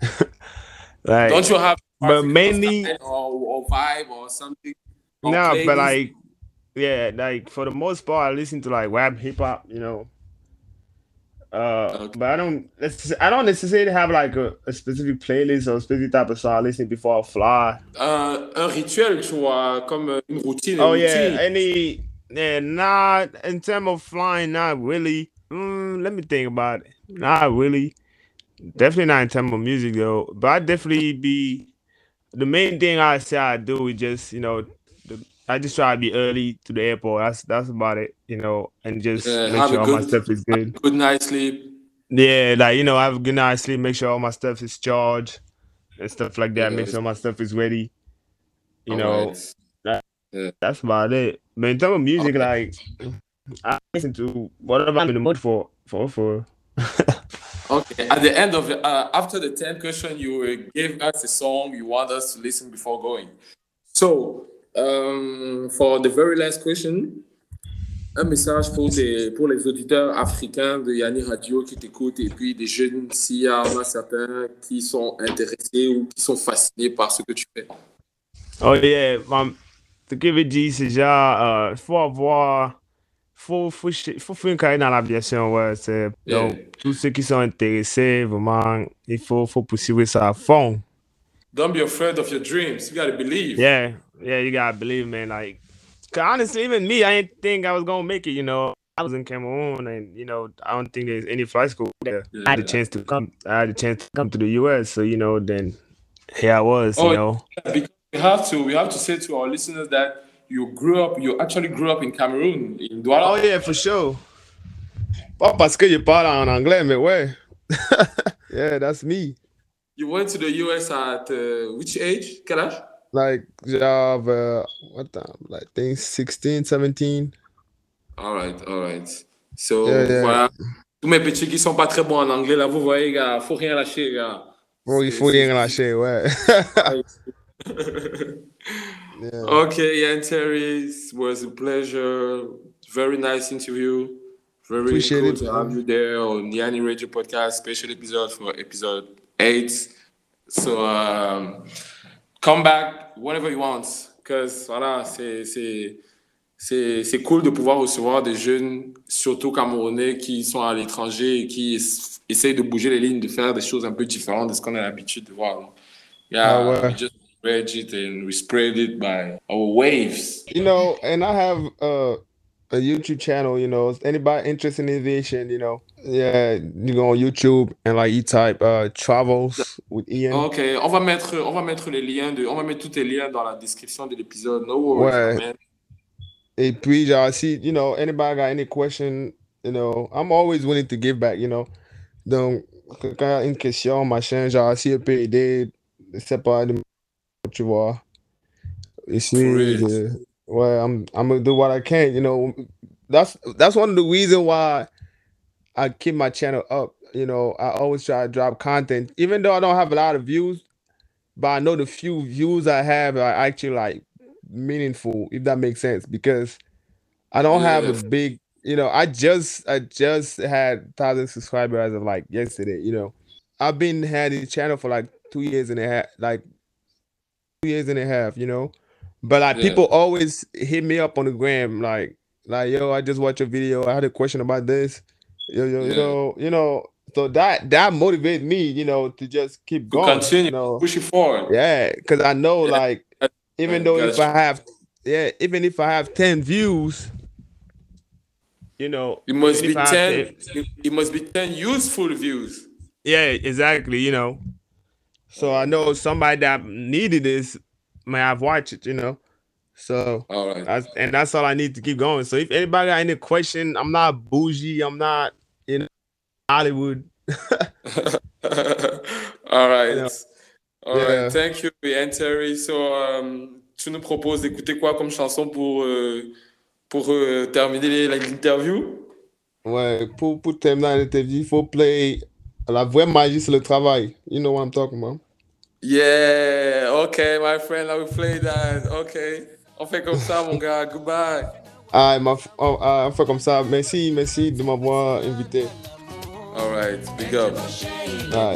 [LAUGHS] like, Don't you have but mainly- or, or vibe or something? no, but like, yeah, like for the most part, I listen to like rap, hip hop. You know, Uh, Okay. but I don't. I don't necessarily have like a, a specific playlist or a specific type of song I listen before I fly. Un, un rituel, tu vois, comme euh, une routine. Oh yeah, any yeah, not in terms of flying, not really. Mm, let me think about it. Not really. Definitely not in terms of music though. But I definitely be the main thing I say I do is just you know, I just try to be early to the airport. That's that's about it, you know, and just Yeah, make sure all my stuff is good. Good night sleep. Yeah, like you know, I have a good night sleep. Make sure all my stuff is charged and stuff like that. Make Yes. sure my stuff is ready. You know, Alright. that's about it. But in terms of music, like I listen to whatever I'm in the mood for. For for. Okay. At the end of the, uh, after the 10 question, you gave us a song you want us to listen before going. So, um, for the very last question, un message pour, des, pour les auditeurs africains de Yanni Radio qui t'écoutent et puis des jeunes, s'il y en a certains qui sont intéressés ou qui sont fascinés par ce que tu fais. Oh yeah, um, to give it G, c'est genre, euh, faut avoir, faut, faut, faut faire une carrière dans l'aviation, ouais, c'est, Yeah. donc, tous ceux qui sont intéressés, vraiment, il faut, faut poursuivre ça à fond. Don't be afraid of your dreams. You gotta believe. Yeah, yeah, you gotta believe, man. Like, honestly, even me, I didn't think I was gonna make it. You know, I was in Cameroon, and you know, I don't think there's any flight school there. I had a chance to come. I had a chance to come to the U.S. So you know, then here I was. Oh, you know, Because we have to, we have to say to our listeners that you grew up, you actually grew up in Cameroon, in Douala. oh yeah, for sure. Pas parce que je parle en anglais, mais ouais. [LAUGHS] yeah, that's me. You went to the US at uh, which age? Quel âge? Like, uh, what time? Like, I think 16, 17. All right, all right. So, Yeah, yeah. voilà. Tous mes petits qui sont pas très bons en anglais, là, vous voyez, gars, faut rien lâcher, gars. Bon, il faut rien lâcher, ouais. [LAUGHS] yeah. Okay, Ian Terry, it was a pleasure. Very nice interview. Very Appreciate cool it, to have you there on Yanni Radio Podcast, special episode for episode eight. So um, come back whenever you want, because voilà, c'est c'est c'est c'est cool de pouvoir recevoir des jeunes, surtout camerounais, qui sont à l'étranger et qui es- essayent de bouger les lignes, de faire des choses un peu différentes de ce qu'on a l'habitude de voir. Yeah, Ah ouais. we just spread it and we spread it by our waves. you know, and I have uh, a YouTube channel. You know, anybody interested in aviation, you know, yeah, you go on YouTube and like you type uh travels with Ian. Ok, on va mettre, on va mettre les liens de, on va mettre tous les liens dans la description de l'épisode. No worries, Ouais. man. Et puis, genre, si you know anybody got any question, you know, I'm always willing to give back. You know, donc quand il y a une question, machin, genre si elle peut aider, c'est pas de tu vois. Ici, For real. je- ouais, I'm I'm gonna do what I can. You know, that's that's one of the reasons why I keep my channel up. You know, I always try to drop content, even though I don't have a lot of views, but I know the few views I have are actually like meaningful, if that makes sense, because I don't have a big, you know, I just I just had thousand subscribers as of like yesterday, you know. I've been had this channel for like two years and a half, like two years and a half, you know. But like Yeah. people always hit me up on the gram, like, like, yo, I just watched your video. I had a question about this. Yo, yo, you Yeah. know, you know, so that that motivated me, you know, to just keep To going. continue, You know, push it forward. yeah, because I know Yeah. like even though if I have yeah, even if I have 10 views, you know, It must be have ten. It, it must be ten useful views. Yeah, exactly, you know. So I know somebody that needed this may have watched it, you know. So All right. that's, and that's all I need to keep going. So if anybody got any question, I'm not bougie, I'm not in Hollywood. [LAUGHS] All right. All right. Thank you, Ian Terry. So, um, tu nous proposes d'écouter quoi comme chanson pour, euh, pour euh, terminer l'interview? Ouais, pour, pour terminer l'interview, il faut play la vraie magie, c'est le travail. You know what I'm talking about. Yeah. Okay, my friend. I will play that. Okay. On fait comme ça, mon gars. Goodbye. Ah, ma, oh, ah, on fait comme ça. Merci, merci de m'avoir invité. All right. Big up. Ah,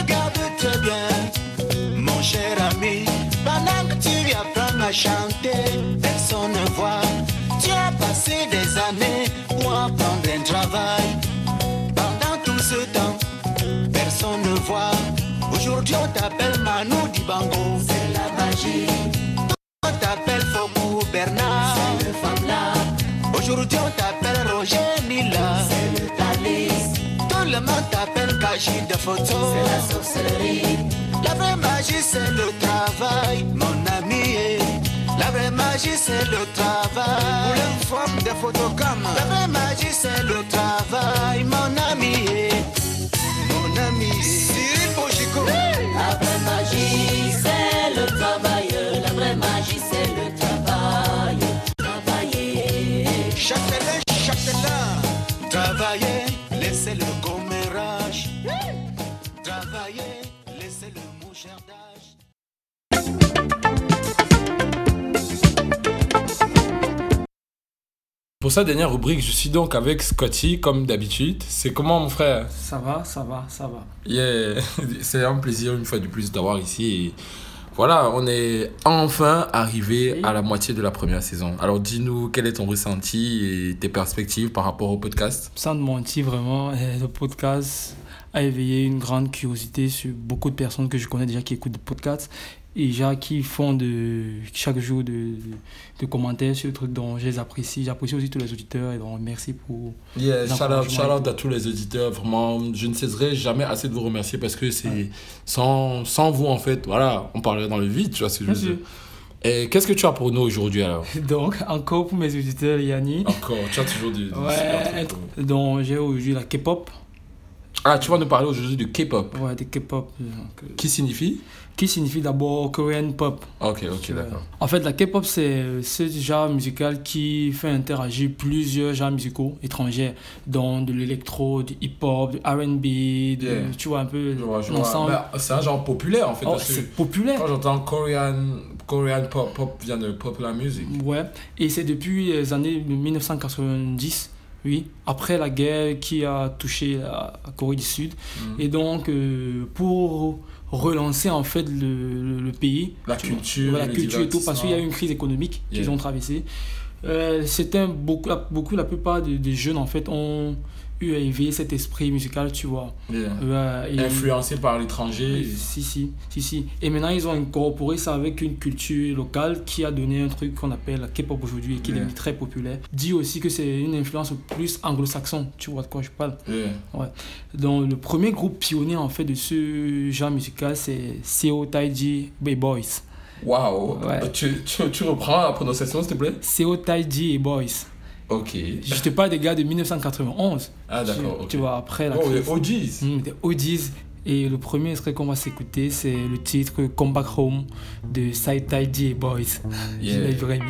Regarde-te bien, mon cher ami, pendant que tu apprends à chanter, personne ne voit. Tu as passé des années pour apprendre travail. Pendant tout ce temps, personne ne voit. Aujourd'hui, on t'appelle Manu Dibango. C'est la magie. On t'appelle Fokou Bernard. C'est le Fab Aujourd'hui, on t'appelle Roger Nila. C'est le Thalys. Tout le monde t'appelle Kaji de photo. C'est la sorcellerie. La vraie magie, c'est le travail, mon ami. La vraie magie, c'est le travail. Photocam. La vraie magie, c'est le travail, mon ami. Mon ami. Sa dernière rubrique, je suis donc avec Scotty, comme d'habitude. C'est comment, mon frère Ça va, ça va, ça va. Yeah, [LAUGHS] c'est un plaisir une fois de plus d'avoir ici. Et voilà, on est enfin arrivé à la moitié de la première saison. Alors dis-nous quel est ton ressenti et tes perspectives par rapport au podcast? Sans te mentir, vraiment, euh, le podcast a éveillé une grande curiosité sur beaucoup de personnes que je connais déjà qui écoutent des podcasts et déjà qui font de, chaque jour de, de, de commentaires sur le truc dont je les apprécie. J'apprécie aussi tous les auditeurs et donc merci pour. Yeah, shout out, shout à tous les auditeurs. Vraiment, je ne cesserai jamais assez de vous remercier parce que c'est sans, sans vous, en fait, voilà, on parlerait dans le vide, tu vois ce que je veux dire. Et qu'est-ce que tu as pour nous aujourd'hui alors? [LAUGHS] Donc, encore pour mes auditeurs, Yanni. Encore, tu as toujours du. du Ouais, donc j'ai aujourd'hui la K-pop. Ah, tu vas nous parler aujourd'hui du K-pop. Ouais, de K-pop. donc, euh, Qui signifie? Qui signifie d'abord Korean pop. Ok, ok, d'accord. En fait, la K-pop, c'est ce genre musical qui fait interagir plusieurs genres musicaux étrangers, dont de l'électro, du hip-hop, du RB, Yeah. tu vois un peu l'ensemble. Bah, c'est un genre populaire en fait. Oh, c'est populaire. Quand j'entends Korean, Korean pop, pop vient de popular music. Ouais, et c'est depuis les années 1990, oui, après la guerre qui a touché la Corée du Sud. Mhm. Et donc, euh, pour relancer en fait le, pays, La vois, culture, la et tout, parce qu'il y a eu une crise économique qu'ils ont traversée. Euh, c'était beaucoup, la- beaucoup, la plupart des, des jeunes en fait ont eu à éveiller cet esprit musical, tu vois. Yeah. Ouais, et- Influencé par l'étranger. oui, Si, si, si, si. Et maintenant, ils ont incorporé ça avec une culture locale qui a donné un truc qu'on appelle la K-pop aujourd'hui et qui est devenu très populaire. Dit aussi que c'est une influence plus anglo-saxon, tu vois de quoi je parle. Yeah. Donc, le premier groupe pionnier en fait de ce genre musical, c'est Seo Taiji Bay Boys. Waouh. Ouais. Tu, tu, tu reprends la prononciation s'il te plaît? Seo Taiji et Boys. Ok. Je te parle des gars de 1991. Ah d'accord. Tu, vois, après la Oh, les crise. OGs. Mm, des OGs. Et le premier extrait qu'on va s'écouter, c'est le titre Come Back Home de Sai Taiji et Boys. Yeah. Je l'ai vraiment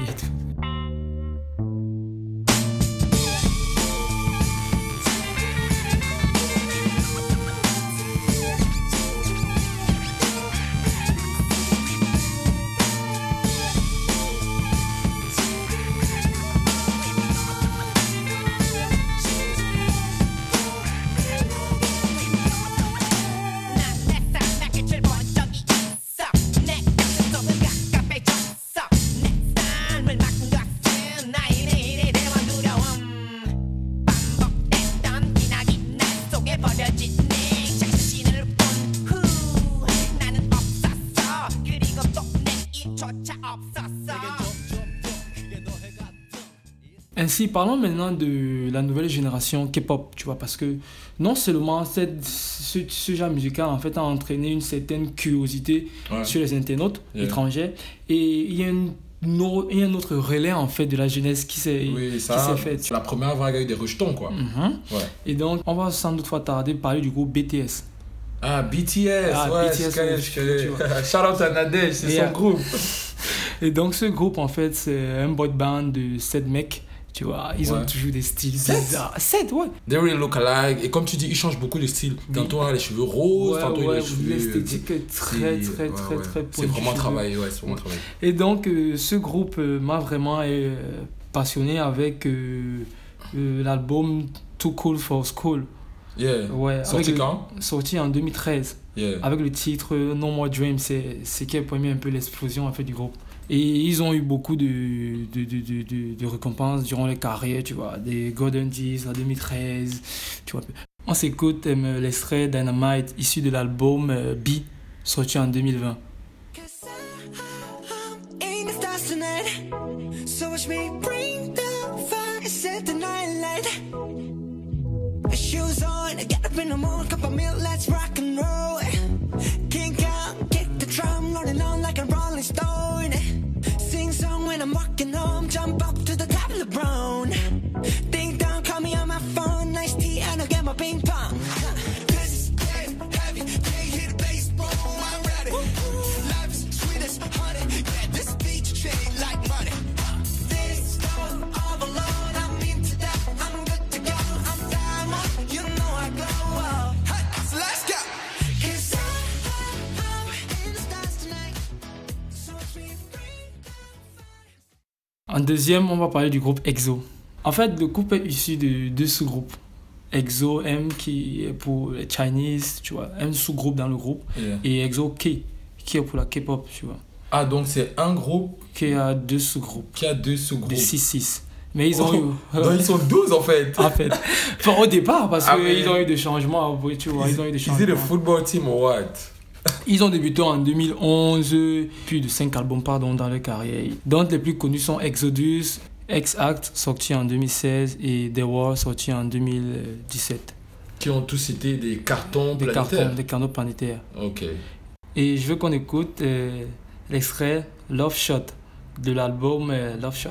parlons maintenant de la nouvelle génération K-pop, tu vois, parce que non seulement cette, ce, ce genre musical en fait a entraîné une certaine curiosité Ouais. sur les internautes Yeah. étrangers, et il y a une il y a un autre relais en fait de la jeunesse qui s'est Oui, fait. La première vague a eu des rejetons quoi. Mhm. Ouais. Et donc, on va sans doute pas tarder parler du groupe BTS. Ah, BTS, Ah, ouais, BTS, je connais, ouais, je connais. tu vois. [LAUGHS] Shout out à Nadège, c'est Yeah. son groupe. Et donc, ce groupe, en fait, c'est un boy band de 7 mecs. Tu vois, ils Ouais. ont toujours des styles bizarres. 7, ouais. They really look alike. Et comme tu dis, ils changent beaucoup de style. Tantôt, il a les cheveux roses, Ouais, tantôt, il a les cheveux. l'esthétique est très, très, très, très C'est vraiment travaillé, ouais, c'est vraiment travaillé. Et donc, euh, ce groupe euh, m'a vraiment euh, passionné avec euh, euh, l'album Too Cool for School. Yeah. Ouais, Sorti avec quand? Sorti en 2013. Yeah. Avec le titre euh, No More Dreams, c'est ce qui a permis un peu l'explosion en fait, du groupe. Et ils ont eu beaucoup de, de, de, de, de- récompenses durant les carrières, tu vois, des Golden G's en 2013, tu vois. On s'écoute euh, l'extrait Dynamite issu de l'album euh, B, sorti en 2020. in the stars tonight. So watch me bring the fire, set the night light. Shoes on, get up in the morning, cup of milk, let's rock and roll. I'm home, jump up to the top of the brown. En deuxième, on va parler du groupe EXO. En fait, le groupe est issu de deux sous-groupes. EXO M qui est pour les Chinese, tu vois, un sous-groupe dans le groupe, Yeah. et EXO K qui est pour la K-pop, tu vois, Ah, donc c'est un groupe qui a deux sous-groupes, qui a deux sous-groupes. de 6-6. Mais ils ont Oh, eu. [LAUGHS] donc ils sont 12 en fait. [LAUGHS] en fait. Enfin, au départ, parce Ah, qu'ils mais- ont eu des changements, tu vois, ils, ont eu des Is it a changements. football team or what? Ils ont débuté en 2011, plus de 5 albums pardon, dans leur carrière. Dont les plus connus sont Exodus, X-Act, sorti en 2016, et The War, sorti en 2017. Qui ont tous été des cartons Des planétaires. cartons, des canaux planétaires. Ok. Et je veux qu'on écoute euh, l'extrait Love Shot de l'album euh, Love Shot.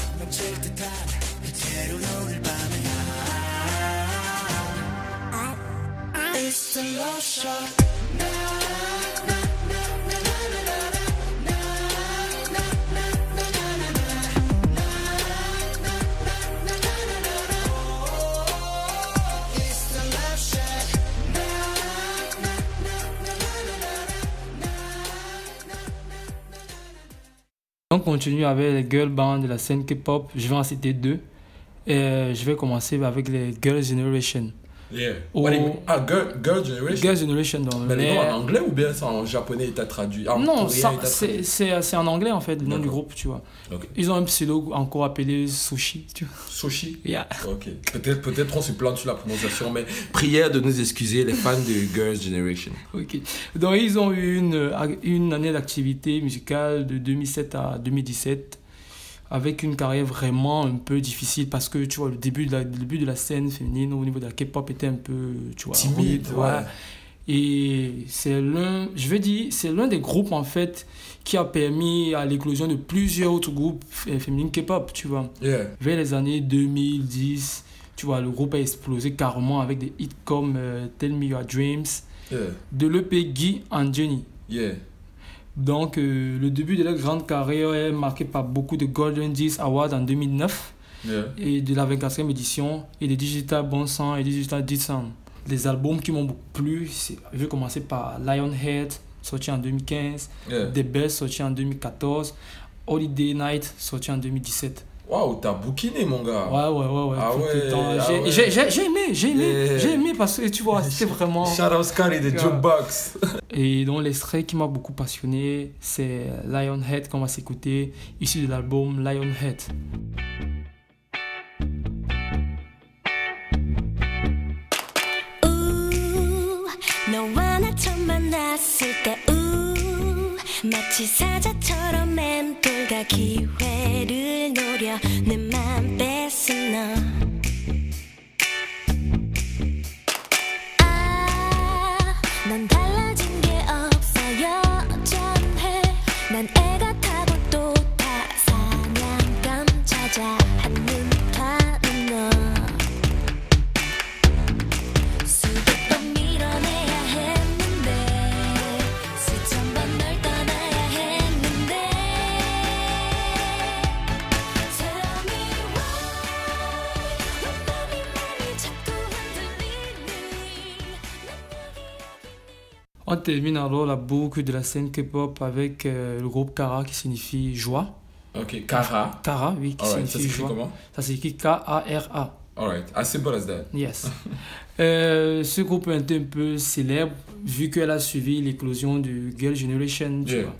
넘칠 듯한 그대로 오늘 밤에 나 It's the love shot 나, On continue avec les girl bands de la scène K-pop. Je vais en citer deux. Et je vais commencer avec les Girl Generation. Yeah. What do you mean? Ah, Girl, Girl Generation. Girl Generation dans Mais les noms en anglais ou bien c'est en japonais et t'as traduit? En Non, c'est en anglais en fait, le nom du groupe, tu vois. Ils ont un pseudo encore appelé Sushi, tu vois. Sushi? Yeah. Ok. Peut-être peut on se plante sur la prononciation, mais [LAUGHS] prière de nous excuser, les fans de Girls Generation. Ok. Donc ils ont eu une, une année d'activité musicale de 2007 à 2017 avec une carrière vraiment un peu difficile parce que tu vois le début de la, le début de la scène féminine au niveau de la K-pop était un peu tu vois Timide, ouais. Et c'est l'un, je veux dire, c'est l'un des groupes en fait qui a permis à l'éclosion de plusieurs autres groupes f- féminins K-pop, tu vois. Yeah. Vers les années 2010, tu vois, le groupe a explosé carrément avec des hits comme euh, Tell Me Your Dreams, Yeah. de l'EP Guy and Jenny. Yeah. Donc, euh, le début de leur grande carrière est marqué par beaucoup de Golden Disc Awards en 2009 Yeah. et de la 24e édition et des Digital Bon Sang et Digital Sound. Les albums qui m'ont beaucoup plu, je vais commencer par Lionhead, sorti en 2015, Yeah. The Best, sorti en 2014, Holiday Night, sorti en 2017. Waouh, t'as bouquiné, mon gars. Ouais, ouais, ouais. ouais. Ah ouais. Ah j'ai aimé, j'ai aimé, j'ai aimé parce que tu vois, [LAUGHS] c'était vraiment. Shout out Scary des Jukebox. Et dans l'extrait qui m'a beaucoup passionné, c'est Lionhead qu'on va s'écouter, issu de l'album Lionhead. Ooh, 마치 사자처럼 맴돌다 기회를 노려 내맘 뺏은 너. 아, 넌 달라진 게 없어 여전해? 난 애가 termine alors la boucle de la scène K-pop avec euh, le groupe Kara qui signifie joie. Ok, Kara. Kara, oui, qui ça signifie s'écrit joie. comment? Ça s'écrit K-A-R-A. Alright, as simple as that. Yes. [LAUGHS] Euh, ce groupe est un peu célèbre vu qu'elle a suivi l'éclosion du Girl Generation. tu Yeah. vois.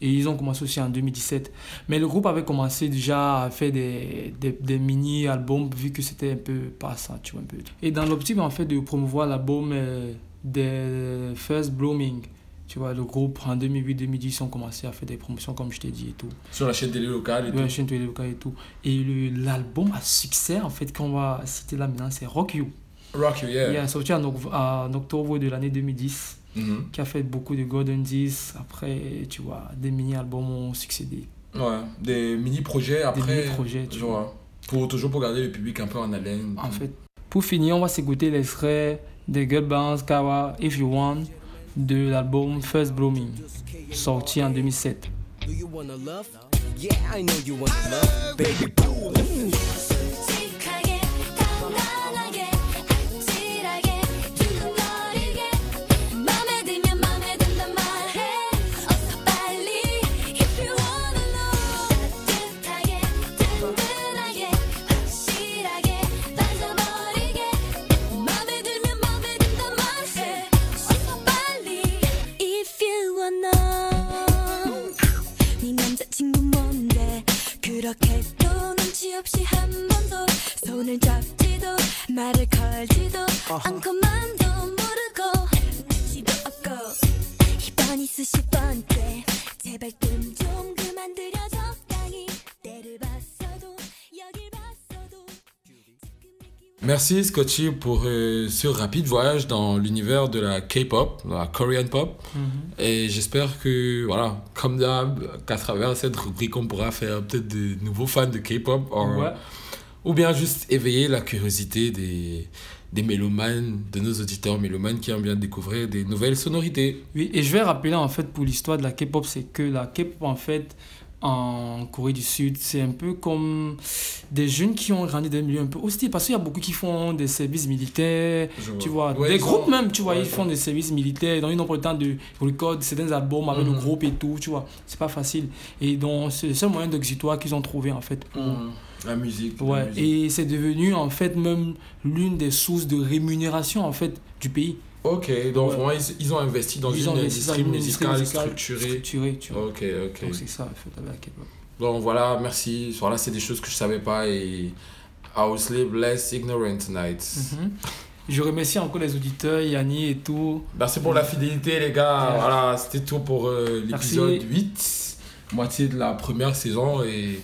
Et ils ont commencé aussi en 2017. Mais le groupe avait commencé déjà à faire des, des, des mini-albums vu que c'était un peu pas ça, tu vois un peu. Et dans l'optique en fait de promouvoir l'album euh, des First Blooming, tu vois, le groupe en 2008-2010 ont commencé à faire des promotions comme je t'ai dit et tout. Sur la chaîne télé locale et Ouais, tout. chaîne télé locale et tout. Et l'album à succès en fait qu'on va citer là maintenant c'est Rock You. Rock You, yeah. Il est sorti en, oc- en octobre de l'année 2010, Mhm. qui a fait beaucoup de Golden Discs. Après, tu vois, des mini-albums ont succédé. Ouais, des mini-projets après. mini-projets, tu vois. Pour, toujours pour garder le public un peu en haleine. En fait, pour finir, on va s'écouter l'extrait de Girl Bands Kawa If You Want de l'album First Blooming, sorti en 2007. Do you wanna love? Yeah, I know you wanna love. 걸지도 않고 맘도 모르고 눈치도 없고 이번 이수십 번째 제발 뜸 좀 그만들여 적당히 때를 봤어도 여길 봤어도 Merci Scotchy pour euh, ce rapide voyage dans l'univers de la K-pop, la Korean pop. Mhm. Et j'espère que, voilà, comme d'hab, qu'à travers cette rubrique, on pourra faire peut-être de nouveaux fans de K-pop. or- Ouais. Ou bien juste éveiller la curiosité des, des mélomanes, de nos auditeurs mélomanes qui aiment bien découvrir des nouvelles sonorités. Oui, et je vais rappeler en fait pour l'histoire de la K-pop, c'est que la K-pop en fait en Corée du Sud, c'est un peu comme des jeunes qui ont grandi dans un milieu un peu hostile parce qu'il y a beaucoup qui font des services militaires, tu vois. Ouais, des groupes ont- même, tu vois, ouais, ils font des services militaires, donc ils n'ont pas le temps de recorder certains albums avec Mhm. le groupe et tout, tu vois, c'est pas facile. Et donc c'est le seul moyen d'exutoire qu'ils ont trouvé en fait pour, Mhm. La musique. la Ouais, musique. et c'est devenu en fait même l'une des sources de rémunération en fait du pays. Ok, donc Ouais. vraiment, ils, ils ont investi dans Ils une industrie musicale musicale structurée. structurée, tu vois. Ok, ok. Donc c'est ça en fait la. Donc voilà, merci. Voilà, c'est des choses que je savais pas et I will sleep less ignorant tonight. Mhm. Je remercie encore les auditeurs, Yanni et tout. Merci pour la fidélité, les gars. Voilà, c'était tout pour euh, l'épisode Merci. 8, moitié de la première saison. Et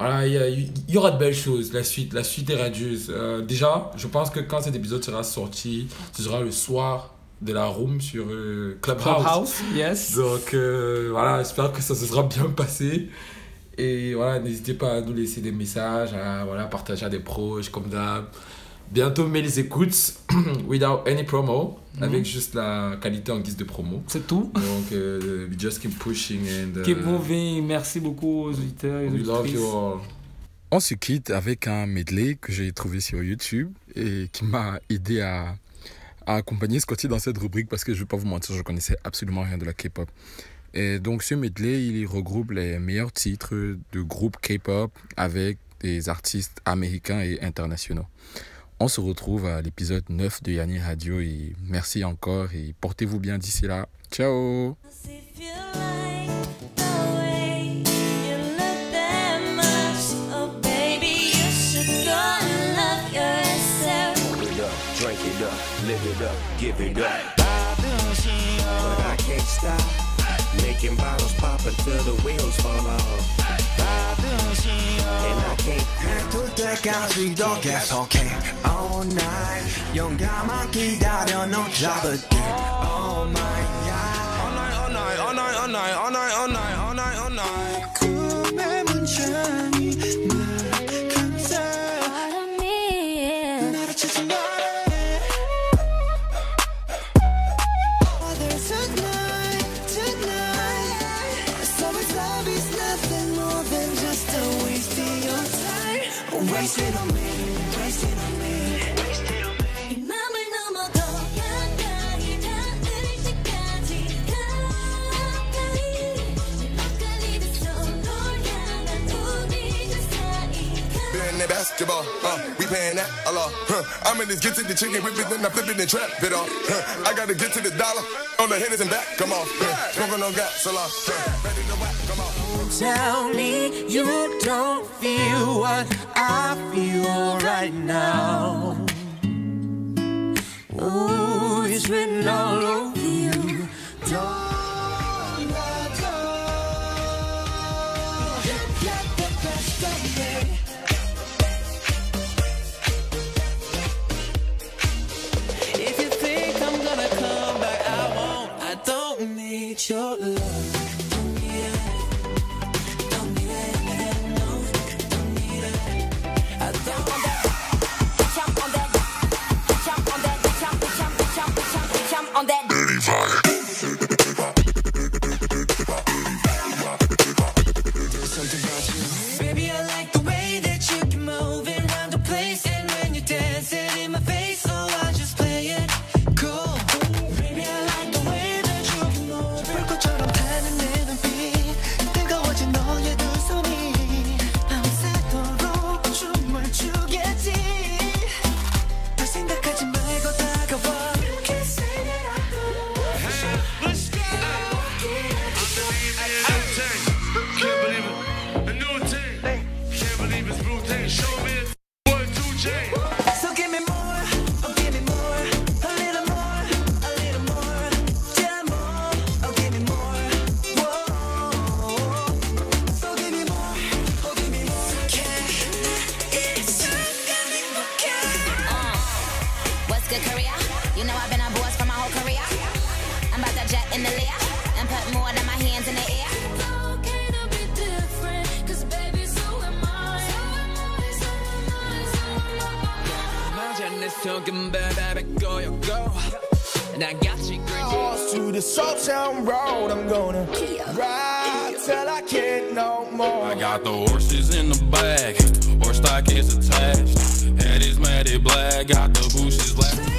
voilà, il y, aura de belles choses. La suite, la suite est radieuse. Euh, déjà, je pense que quand cet épisode sera sorti, ce sera le soir de la room sur euh, Clubhouse. Clubhouse, yes. Donc euh, voilà, j'espère que ça se sera bien passé. Et voilà, n'hésitez pas à nous laisser des messages, à voilà, partager à des proches, comme d'hab. Bientôt, mais les écoutes, [CLEARS THROAT] without any promo, Mhm. avec juste la qualité en guise de promo. C'est tout. Donc, euh, we just keep pushing and. uh, Keep moving. Merci beaucoup aux auditeurs et aux we love auditrices. you all. On se quitte avec un medley que j'ai trouvé sur YouTube et qui m'a aidé à, à accompagner Scotty dans cette rubrique parce que je ne vais pas vous mentir, je connaissais absolument rien de la K-pop. Et donc ce medley, il regroupe les meilleurs titres de groupes K-pop avec des artistes américains et internationaux. On se retrouve à l'épisode 9 de Yanni Radio et merci encore et portez-vous bien d'ici là. Ciao. Oh drink it up, live it up, give it up. But I can't stop making bottles pop until the wheels fall off. And I can't 해둘 때까지 더 계속해 All night 용감한 기다려 너 잡을게 Oh my god All night, all night, all night, all night, all night, all night, all night, all night 꿈의 문장 basketball. Uh, we paying that a lot. Huh. I'm in this get to the chicken whip it, then I flip it and trap it off. Huh. I gotta get to the dollar on the hitters and back. Come on, huh. smoking on gas a lot. Huh. Ready to whack, come on. Tell me you don't feel what I feel right now. Ooh, it's written all over your love. You know I've been a boss for my whole career. I'm about to jet in the Lear and put more than my hands in the air. talking baby, go, you go. And I got you, girl. To the Salt Town Road, I'm gonna ride till I can't no more. I got the horses in the bag, horse stock is attached. Head is matted black, got the bushes left.